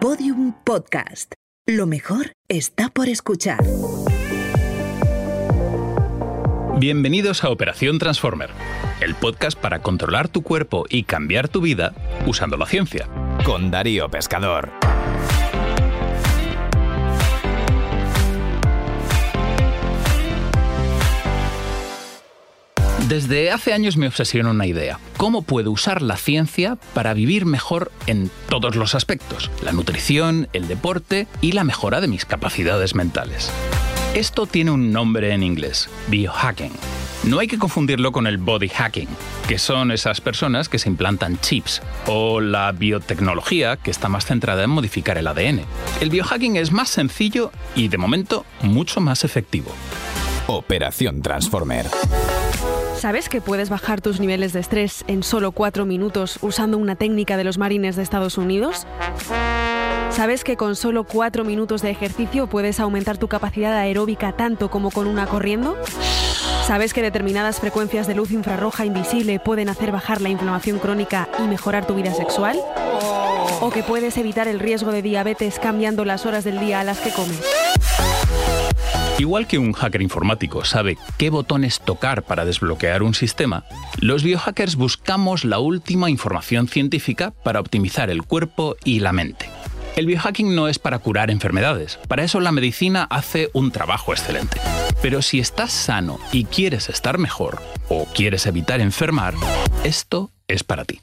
Podium Podcast. Lo mejor está por escuchar. Bienvenidos a Operación Transformer, el podcast para controlar tu cuerpo y cambiar tu vida usando la ciencia. Con Darío Pescador. Desde hace años me obsesiona una idea. ¿Cómo puedo usar la ciencia para vivir mejor en todos los aspectos? La nutrición, el deporte y la mejora de mis capacidades mentales. Esto tiene un nombre en inglés, biohacking. No hay que confundirlo con el body hacking, que son esas personas que se implantan chips, o la biotecnología, que está más centrada en modificar el ADN. El biohacking es más sencillo y, de momento, mucho más efectivo. Operación Transformer. ¿Sabes que puedes bajar tus niveles de estrés en solo cuatro minutos usando una técnica de los marines de Estados Unidos? ¿Sabes que con solo cuatro minutos de ejercicio puedes aumentar tu capacidad aeróbica tanto como con una corriendo? ¿Sabes que determinadas frecuencias de luz infrarroja invisible pueden hacer bajar la inflamación crónica y mejorar tu vida sexual? ¿O que puedes evitar el riesgo de diabetes cambiando las horas del día a las que comes? Igual que un hacker informático sabe qué botones tocar para desbloquear un sistema, los biohackers buscamos la última información científica para optimizar el cuerpo y la mente. El biohacking no es para curar enfermedades, para eso la medicina hace un trabajo excelente. Pero si estás sano y quieres estar mejor, o quieres evitar enfermar, esto es para ti.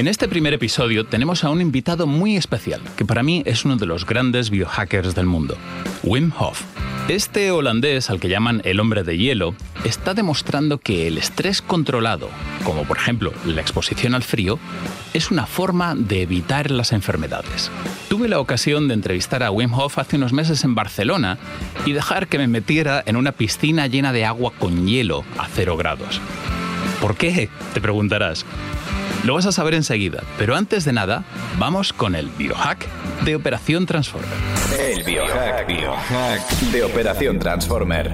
En este primer episodio tenemos a un invitado muy especial, que para mí es uno de los grandes biohackers del mundo, Wim Hof. Este holandés, al que llaman el hombre de hielo, está demostrando que el estrés controlado, como por ejemplo la exposición al frío, es una forma de evitar las enfermedades. Tuve la ocasión de entrevistar a Wim Hof hace unos meses en Barcelona y dejar que me metiera en una piscina llena de agua con hielo a cero grados. ¿Por qué? Te preguntarás. Lo vas a saber enseguida, pero antes de nada, vamos con el biohack de Operación Transformer. El biohack, biohack de Operación Transformer.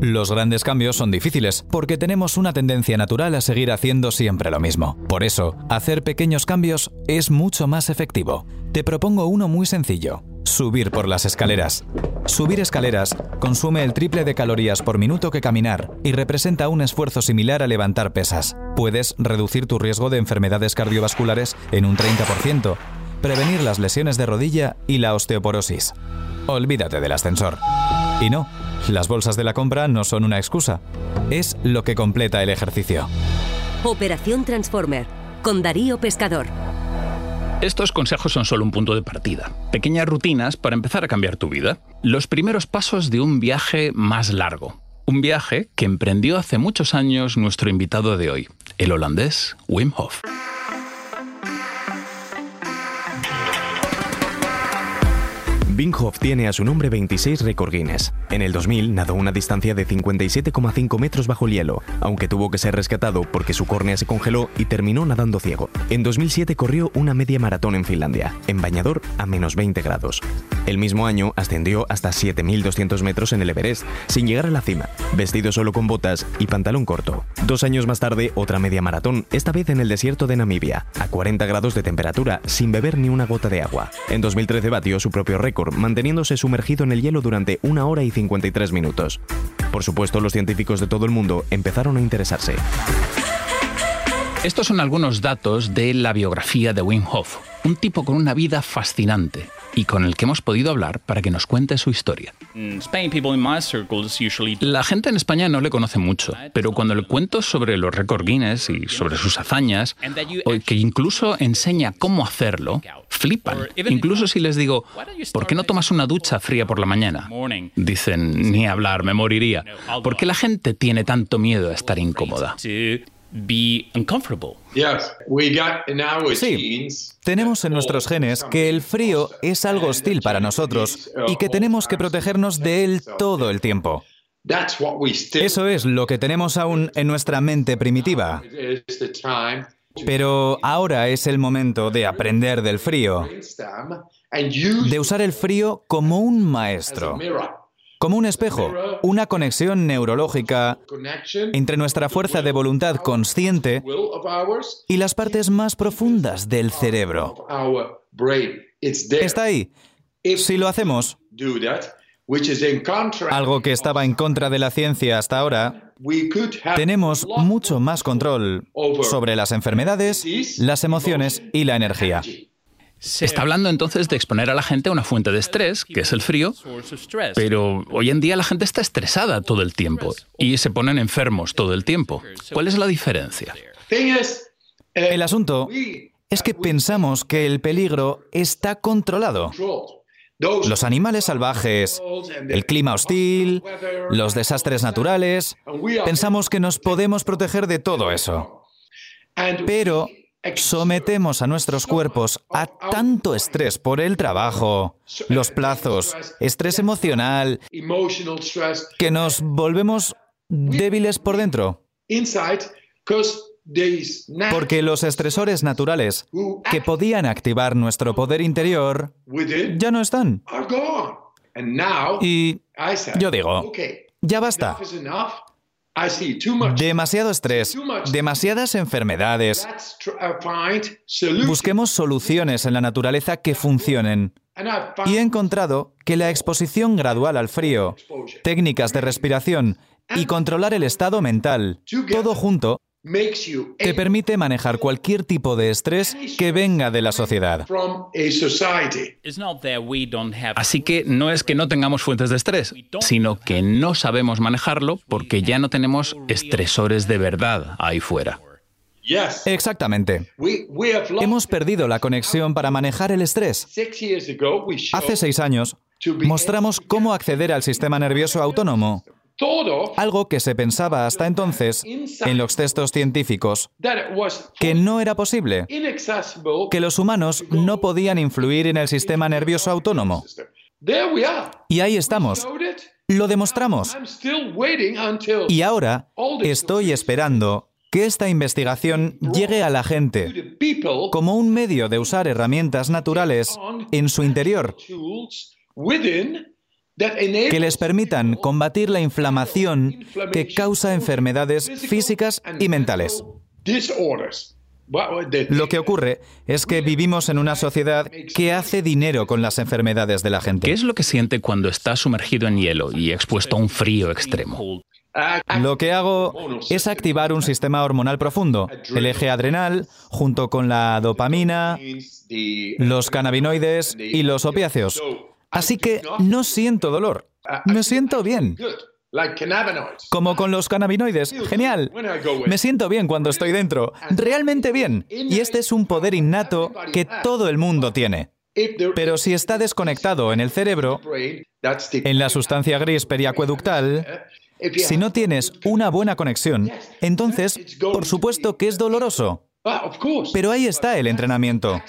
Los grandes cambios son difíciles porque tenemos una tendencia natural a seguir haciendo siempre lo mismo. Por eso, hacer pequeños cambios es mucho más efectivo. Te propongo uno muy sencillo. Subir por las escaleras. Subir escaleras consume el triple de calorías por minuto que caminar y representa un esfuerzo similar a levantar pesas. Puedes reducir tu riesgo de enfermedades cardiovasculares en un 30%, prevenir las lesiones de rodilla y la osteoporosis. Olvídate del ascensor. Y no, las bolsas de la compra no son una excusa, es lo que completa el ejercicio. Operación Transformer, con Darío Pescador. Estos consejos son solo un punto de partida, pequeñas rutinas para empezar a cambiar tu vida, los primeros pasos de un viaje más largo, un viaje que emprendió hace muchos años nuestro invitado de hoy, el holandés Wim Hof. Wim Hof tiene a su nombre 26 récord Guinness. En el 2000 nadó una distancia de 57,5 metros bajo el hielo, aunque tuvo que ser rescatado porque su córnea se congeló y terminó nadando ciego. En 2007 corrió una media maratón en Finlandia, en bañador a menos 20 grados. El mismo año ascendió hasta 7.200 metros en el Everest, sin llegar a la cima, vestido solo con botas y pantalón corto. Dos años más tarde, otra media maratón, esta vez en el desierto de Namibia, a 40 grados de temperatura, sin beber ni una gota de agua. En 2013 batió su propio récord, manteniéndose sumergido en el hielo durante una hora y 53 minutos. Por supuesto, los científicos de todo el mundo empezaron a interesarse. Estos son algunos datos de la biografía de Wim Hof, un tipo con una vida fascinante y con el que hemos podido hablar para que nos cuente su historia. La gente en España no le conoce mucho, pero cuando le cuento sobre los récords Guinness y sobre sus hazañas, o que incluso enseña cómo hacerlo, flipan. Incluso si les digo, ¿por qué no tomas una ducha fría por la mañana? Dicen, ni hablar, me moriría. ¿Por qué la gente tiene tanto miedo a estar incómoda? Sí, tenemos en nuestros genes que el frío es algo hostil para nosotros y que tenemos que protegernos de él todo el tiempo. Eso es lo que tenemos aún en nuestra mente primitiva. Pero ahora es el momento de aprender del frío, de usar el frío como un maestro como un espejo, una conexión neurológica entre nuestra fuerza de voluntad consciente y las partes más profundas del cerebro. Está ahí. Si lo hacemos, algo que estaba en contra de la ciencia hasta ahora, tenemos mucho más control sobre las enfermedades, las emociones y la energía. Está hablando entonces de exponer a la gente a una fuente de estrés, que es el frío, pero hoy en día la gente está estresada todo el tiempo y se ponen enfermos todo el tiempo. ¿Cuál es la diferencia? El asunto es que pensamos que el peligro está controlado. Los animales salvajes, el clima hostil, los desastres naturales, pensamos que nos podemos proteger de todo eso. Pero sometemos a nuestros cuerpos a tanto estrés por el trabajo, los plazos, estrés emocional, que nos volvemos débiles por dentro. Porque los estresores naturales que podían activar nuestro poder interior ya no están. Y yo digo, ya basta. Demasiado estrés, demasiadas enfermedades. Busquemos soluciones en la naturaleza que funcionen. Y he encontrado que la exposición gradual al frío, técnicas de respiración y controlar el estado mental, todo junto, te permite manejar cualquier tipo de estrés que venga de la sociedad. Así que no es que no tengamos fuentes de estrés, sino que no sabemos manejarlo porque ya no tenemos estresores de verdad ahí fuera. Exactamente. Hemos perdido la conexión para manejar el estrés. Hace seis años, mostramos cómo acceder al sistema nervioso autónomo algo que se pensaba hasta entonces en los textos científicos, que no era posible, que los humanos no podían influir en el sistema nervioso autónomo. Y ahí estamos. Lo demostramos. Y ahora estoy esperando que esta investigación llegue a la gente como un medio de usar herramientas naturales en su interior que les permitan combatir la inflamación que causa enfermedades físicas y mentales. Lo que ocurre es que vivimos en una sociedad que hace dinero con las enfermedades de la gente. ¿Qué es lo que siente cuando está sumergido en hielo y expuesto a un frío extremo? Lo que hago es activar un sistema hormonal profundo, el eje adrenal, junto con la dopamina, los cannabinoides y los opiáceos. Así que no siento dolor. Me siento bien. Como con los cannabinoides. Genial. Me siento bien cuando estoy dentro. Realmente bien. Y este es un poder innato que todo el mundo tiene. Pero si está desconectado en el cerebro, en la sustancia gris periacueductal, si no tienes una buena conexión, entonces, por supuesto que es doloroso. Pero ahí está el entrenamiento.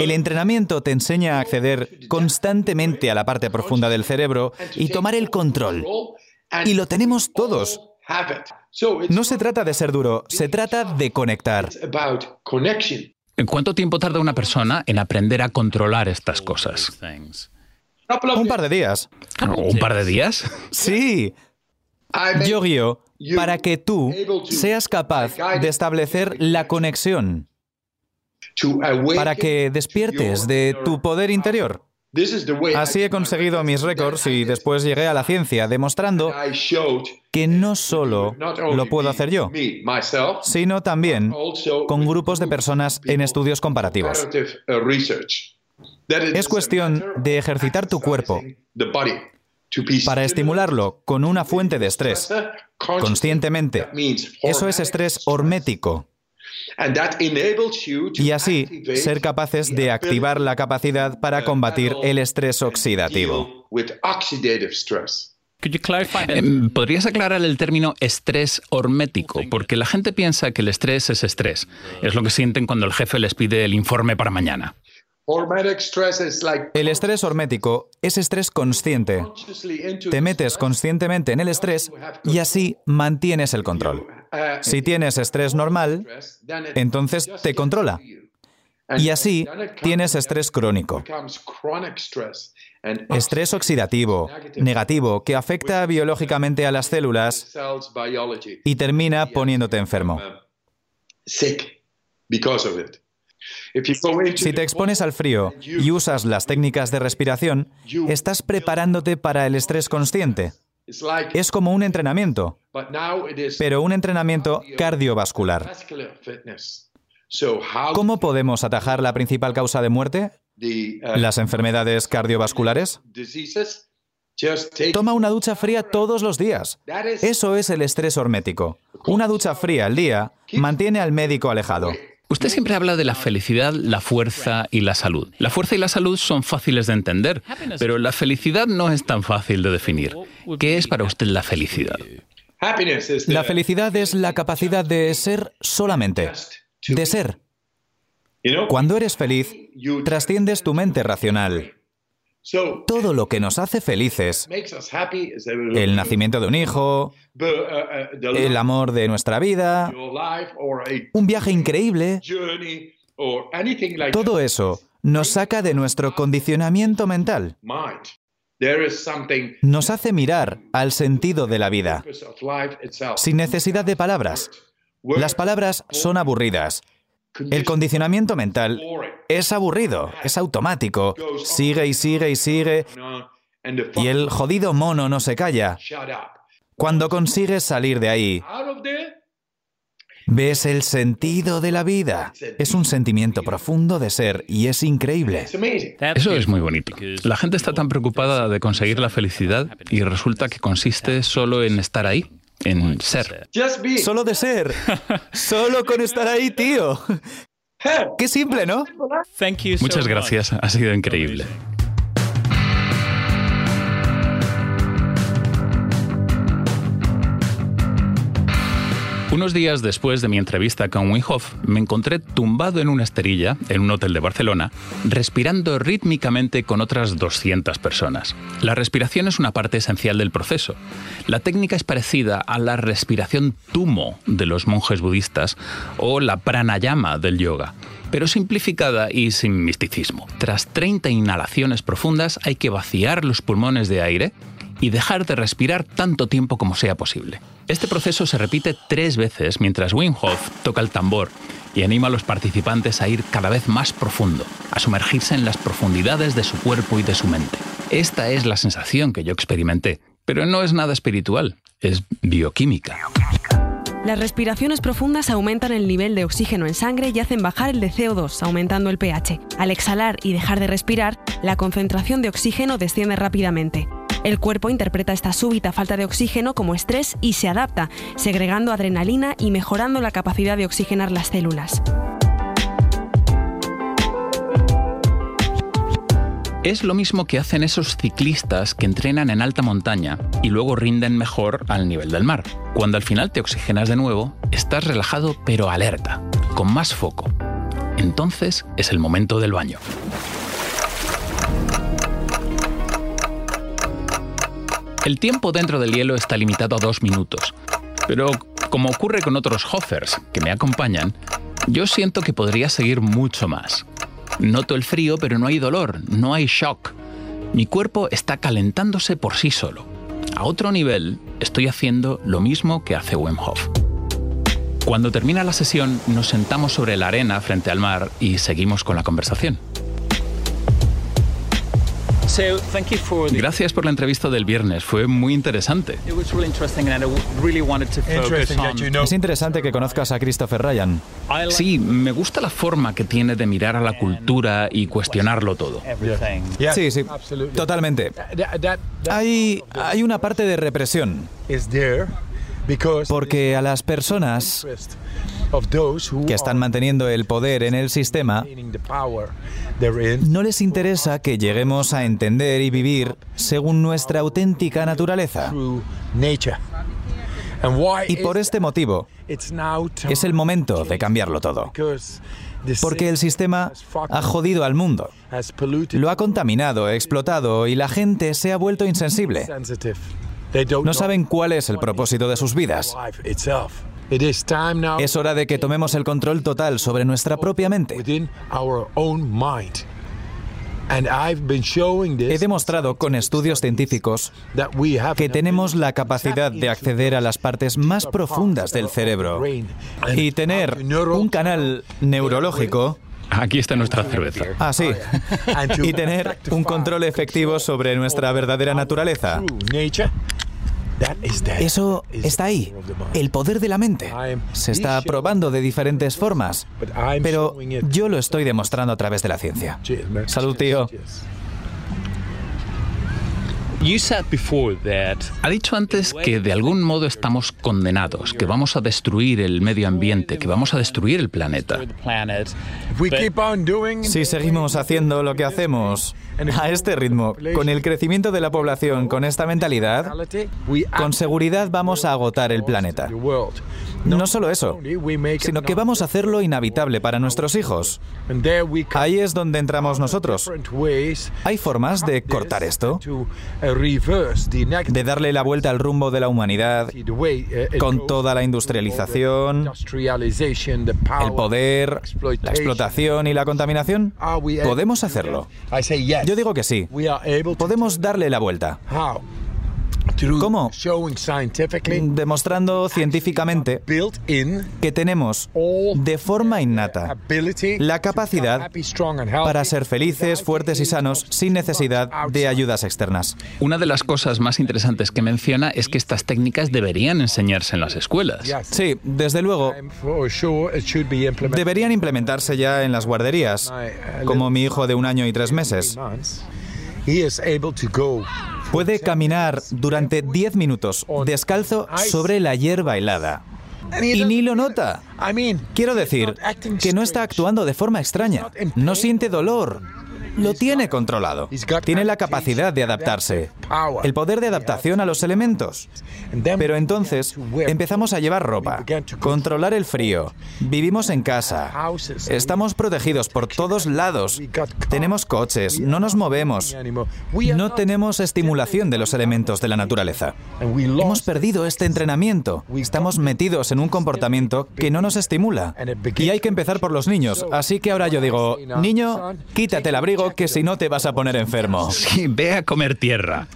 El entrenamiento te enseña a acceder constantemente a la parte profunda del cerebro y tomar el control. Y lo tenemos todos. No se trata de ser duro, se trata de conectar. ¿En cuánto tiempo tarda una persona en aprender a controlar estas cosas? Un par de días. ¿Un par de días? Sí. Yo guío para que tú seas capaz de establecer la conexión, para que despiertes de tu poder interior. Así he conseguido mis récords y después llegué a la ciencia demostrando que no solo lo puedo hacer yo, sino también con grupos de personas en estudios comparativos. Es cuestión de ejercitar tu cuerpo para estimularlo con una fuente de estrés conscientemente. Eso es estrés hormético. Y así ser capaces de activar la capacidad para combatir el estrés oxidativo. Em, ¿Podrías aclarar el término estrés hormético? Porque la gente piensa que el estrés es estrés. Es lo que sienten cuando el jefe les pide el informe para mañana. El estrés hormético es estrés consciente. Te metes conscientemente en el estrés y así mantienes el control. Si tienes estrés normal, entonces te controla. Y así tienes estrés crónico, estrés oxidativo, negativo, que afecta biológicamente a las células y termina poniéndote enfermo. Si te expones al frío y usas las técnicas de respiración, estás preparándote para el estrés consciente. Es como un entrenamiento, pero un entrenamiento cardiovascular. ¿Cómo podemos atajar la principal causa de muerte? ¿Las enfermedades cardiovasculares? Toma una ducha fría todos los días. Eso es el estrés hormético. Una ducha fría al día mantiene al médico alejado. Usted siempre habla de la felicidad, la fuerza y la salud. La fuerza y la salud son fáciles de entender, pero la felicidad no es tan fácil de definir. ¿Qué es para usted la felicidad? La felicidad es la capacidad de ser solamente, de ser. Cuando eres feliz, trasciendes tu mente racional. Todo lo que nos hace felices, el nacimiento de un hijo, el amor de nuestra vida, un viaje increíble, todo eso nos saca de nuestro condicionamiento mental. Nos hace mirar al sentido de la vida, sin necesidad de palabras. Las palabras son aburridas, el condicionamiento mental es aburrido, es automático. Sigue y sigue y sigue. Y el jodido mono no se calla. Cuando consigues salir de ahí, ves el sentido de la vida. Es un sentimiento profundo de ser y es increíble. Eso es muy bonito. La gente está tan preocupada de conseguir la felicidad y resulta que consiste solo en estar ahí en ser. Solo de ser. Solo con estar ahí, tío. Qué simple, ¿no? Muchas gracias, ha sido increíble. Unos días después de mi entrevista con Wim me encontré tumbado en una esterilla en un hotel de Barcelona, respirando rítmicamente con otras 200 personas. La respiración es una parte esencial del proceso. La técnica es parecida a la respiración tumo de los monjes budistas o la pranayama del yoga pero simplificada y sin misticismo. Tras 30 inhalaciones profundas hay que vaciar los pulmones de aire y dejar de respirar tanto tiempo como sea posible. Este proceso se repite tres veces mientras Wim Hof toca el tambor y anima a los participantes a ir cada vez más profundo, a sumergirse en las profundidades de su cuerpo y de su mente. Esta es la sensación que yo experimenté, pero no es nada espiritual, es bioquímica. Las respiraciones profundas aumentan el nivel de oxígeno en sangre y hacen bajar el de CO2, aumentando el pH. Al exhalar y dejar de respirar, la concentración de oxígeno desciende rápidamente. El cuerpo interpreta esta súbita falta de oxígeno como estrés y se adapta, segregando adrenalina y mejorando la capacidad de oxigenar las células. Es lo mismo que hacen esos ciclistas que entrenan en alta montaña y luego rinden mejor al nivel del mar. Cuando al final te oxigenas de nuevo, estás relajado pero alerta, con más foco. Entonces es el momento del baño. El tiempo dentro del hielo está limitado a dos minutos, pero como ocurre con otros Hoffers que me acompañan, yo siento que podría seguir mucho más. Noto el frío, pero no hay dolor, no hay shock. Mi cuerpo está calentándose por sí solo. A otro nivel, estoy haciendo lo mismo que hace Wim Hof. Cuando termina la sesión, nos sentamos sobre la arena frente al mar y seguimos con la conversación. Gracias por la entrevista del viernes, fue muy interesante. Es interesante que conozcas a Christopher Ryan. Sí, me gusta la forma que tiene de mirar a la cultura y cuestionarlo todo. Sí, sí, totalmente. Hay, hay una parte de represión. Porque a las personas que están manteniendo el poder en el sistema, no les interesa que lleguemos a entender y vivir según nuestra auténtica naturaleza. Y por este motivo, es el momento de cambiarlo todo. Porque el sistema ha jodido al mundo. Lo ha contaminado, explotado y la gente se ha vuelto insensible. No saben cuál es el propósito de sus vidas. Es hora de que tomemos el control total sobre nuestra propia mente. He demostrado con estudios científicos que tenemos la capacidad de acceder a las partes más profundas del cerebro y tener un canal neurológico Aquí está nuestra cerveza. Ah, sí. Y tener un control efectivo sobre nuestra verdadera naturaleza. Eso está ahí, el poder de la mente. Se está probando de diferentes formas, pero yo lo estoy demostrando a través de la ciencia. Salud, tío. Ha dicho antes que de algún modo estamos condenados, que vamos a destruir el medio ambiente, que vamos a destruir el planeta. Si seguimos haciendo lo que hacemos a este ritmo, con el crecimiento de la población, con esta mentalidad, con seguridad vamos a agotar el planeta. No solo eso, sino que vamos a hacerlo inhabitable para nuestros hijos. Ahí es donde entramos nosotros. Hay formas de cortar esto, de darle la vuelta al rumbo de la humanidad con toda la industrialización, el poder, la explotación y la contaminación. ¿Podemos hacerlo? Yo digo que sí. Podemos darle la vuelta. ¿Cómo? Demostrando científicamente que tenemos de forma innata la capacidad para ser felices, fuertes y sanos sin necesidad de ayudas externas. Una de las cosas más interesantes que menciona es que estas técnicas deberían enseñarse en las escuelas. Sí, desde luego. Deberían implementarse ya en las guarderías, como mi hijo de un año y tres meses. Puede caminar durante 10 minutos descalzo sobre la hierba helada. Y ni lo nota. Quiero decir que no está actuando de forma extraña. No siente dolor lo tiene controlado. Tiene la capacidad de adaptarse, el poder de adaptación a los elementos. Pero entonces empezamos a llevar ropa, controlar el frío, vivimos en casa, estamos protegidos por todos lados, tenemos coches, no nos movemos, no tenemos estimulación de los elementos de la naturaleza. Hemos perdido este entrenamiento, estamos metidos en un comportamiento que no nos estimula. Y hay que empezar por los niños, así que ahora yo digo, niño, quítate el abrigo que si no te vas a poner enfermo. Sí, ve a comer tierra.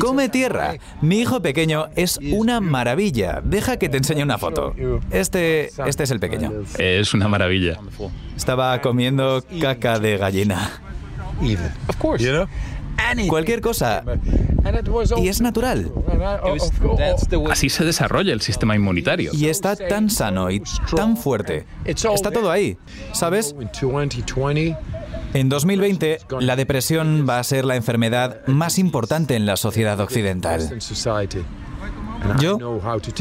Come tierra. Mi hijo pequeño es una maravilla. Deja que te enseñe una foto. Este, este es el pequeño. Es una maravilla. Estaba comiendo caca de gallina. Cualquier cosa. Y es natural. Así se desarrolla el sistema inmunitario. Y está tan sano y tan fuerte. Está todo ahí. ¿Sabes? En 2020, la depresión va a ser la enfermedad más importante en la sociedad occidental. Yo,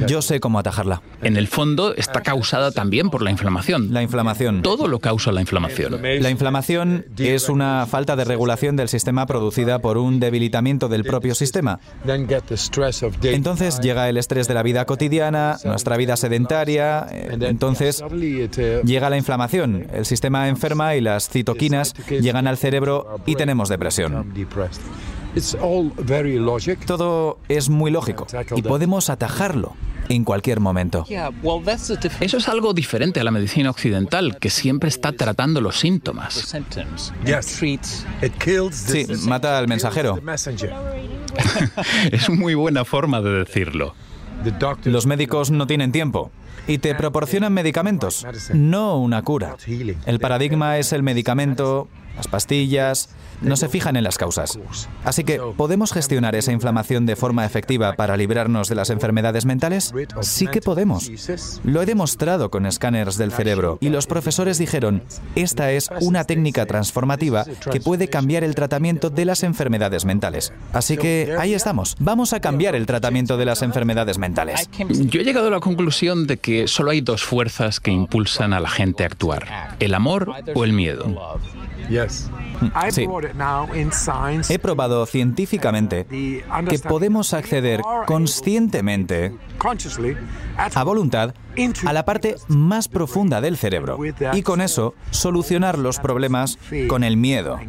yo sé cómo atajarla. En el fondo está causada también por la inflamación. La inflamación. Todo lo causa la inflamación. La inflamación es una falta de regulación del sistema producida por un debilitamiento del propio sistema. Entonces llega el estrés de la vida cotidiana, nuestra vida sedentaria, entonces llega la inflamación, el sistema enferma y las citoquinas llegan al cerebro y tenemos depresión. Todo es muy lógico y podemos atajarlo en cualquier momento. Eso es algo diferente a la medicina occidental, que siempre está tratando los síntomas. Sí, mata al mensajero. es muy buena forma de decirlo. Los médicos no tienen tiempo y te proporcionan medicamentos, no una cura. El paradigma es el medicamento, las pastillas, no se fijan en las causas. Así que, ¿podemos gestionar esa inflamación de forma efectiva para librarnos de las enfermedades mentales? Sí que podemos. Lo he demostrado con escáneres del cerebro y los profesores dijeron, esta es una técnica transformativa que puede cambiar el tratamiento de las enfermedades mentales. Así que ahí estamos. Vamos a cambiar el tratamiento de las enfermedades mentales. Yo he llegado a la conclusión de que solo hay dos fuerzas que impulsan a la gente a actuar, el amor o el miedo. Sí. He probado científicamente que podemos acceder conscientemente, a voluntad, a la parte más profunda del cerebro y con eso solucionar los problemas con el miedo,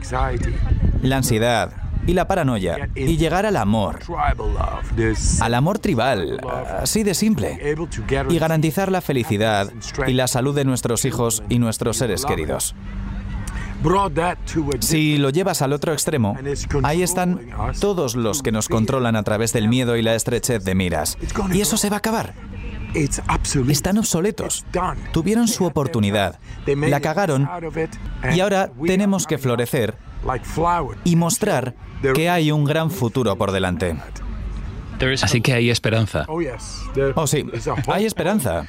la ansiedad, y la paranoia y llegar al amor, al amor tribal, así de simple, y garantizar la felicidad y la salud de nuestros hijos y nuestros seres queridos. Si lo llevas al otro extremo, ahí están todos los que nos controlan a través del miedo y la estrechez de miras. Y eso se va a acabar. Están obsoletos. Tuvieron su oportunidad, la cagaron y ahora tenemos que florecer y mostrar que hay un gran futuro por delante. Así que hay esperanza. Oh sí, hay esperanza.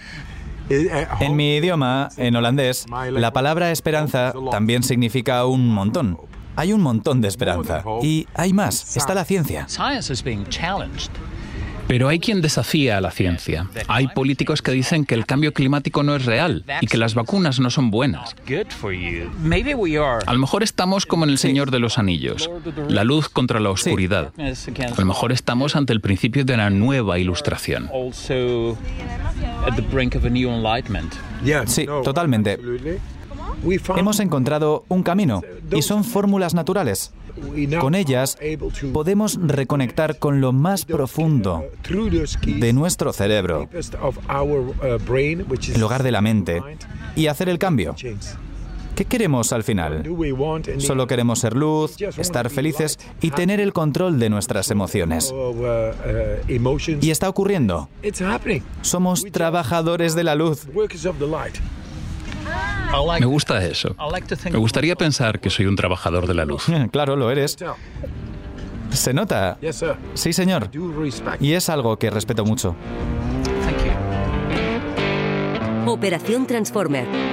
En mi idioma, en holandés, la palabra esperanza también significa un montón. Hay un montón de esperanza. Y hay más, está la ciencia. Pero hay quien desafía a la ciencia. Hay políticos que dicen que el cambio climático no es real y que las vacunas no son buenas. A lo mejor estamos como en El Señor de los Anillos, la luz contra la oscuridad. A lo mejor estamos ante el principio de una nueva ilustración. Sí, totalmente. Hemos encontrado un camino y son fórmulas naturales. Con ellas podemos reconectar con lo más profundo de nuestro cerebro, el hogar de la mente, y hacer el cambio. ¿Qué queremos al final? Solo queremos ser luz, estar felices y tener el control de nuestras emociones. Y está ocurriendo. Somos trabajadores de la luz. Me gusta eso. Me gustaría pensar que soy un trabajador de la luz. Claro, lo eres. Se nota. Sí, señor. Y es algo que respeto mucho. Operación Transformer.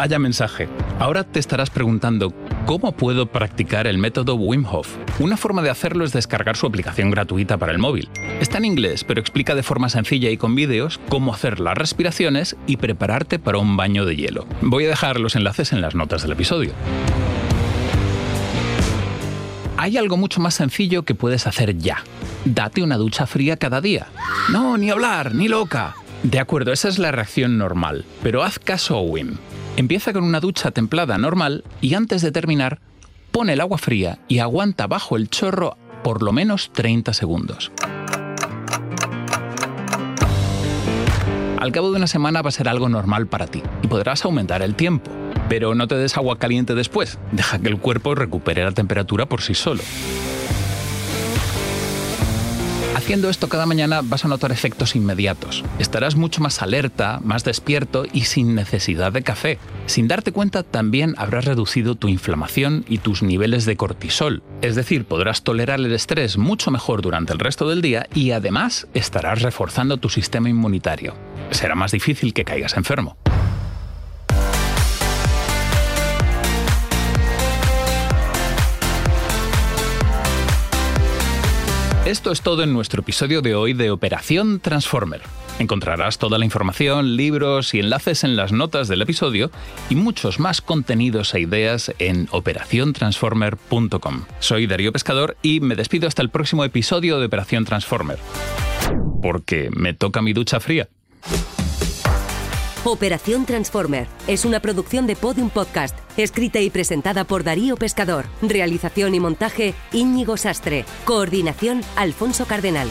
Vaya mensaje. Ahora te estarás preguntando, ¿cómo puedo practicar el método Wim Hof? Una forma de hacerlo es descargar su aplicación gratuita para el móvil. Está en inglés, pero explica de forma sencilla y con vídeos cómo hacer las respiraciones y prepararte para un baño de hielo. Voy a dejar los enlaces en las notas del episodio. Hay algo mucho más sencillo que puedes hacer ya. Date una ducha fría cada día. No, ni hablar, ni loca. De acuerdo, esa es la reacción normal, pero haz caso a Wim. Empieza con una ducha templada normal y antes de terminar, pone el agua fría y aguanta bajo el chorro por lo menos 30 segundos. Al cabo de una semana va a ser algo normal para ti y podrás aumentar el tiempo. Pero no te des agua caliente después, deja que el cuerpo recupere la temperatura por sí solo. Haciendo esto cada mañana vas a notar efectos inmediatos. Estarás mucho más alerta, más despierto y sin necesidad de café. Sin darte cuenta también habrás reducido tu inflamación y tus niveles de cortisol. Es decir, podrás tolerar el estrés mucho mejor durante el resto del día y además estarás reforzando tu sistema inmunitario. Será más difícil que caigas enfermo. Esto es todo en nuestro episodio de hoy de Operación Transformer. Encontrarás toda la información, libros y enlaces en las notas del episodio y muchos más contenidos e ideas en operaciontransformer.com. Soy Darío Pescador y me despido hasta el próximo episodio de Operación Transformer. Porque me toca mi ducha fría. Operación Transformer es una producción de Podium Podcast, escrita y presentada por Darío Pescador. Realización y montaje Íñigo Sastre. Coordinación Alfonso Cardenal.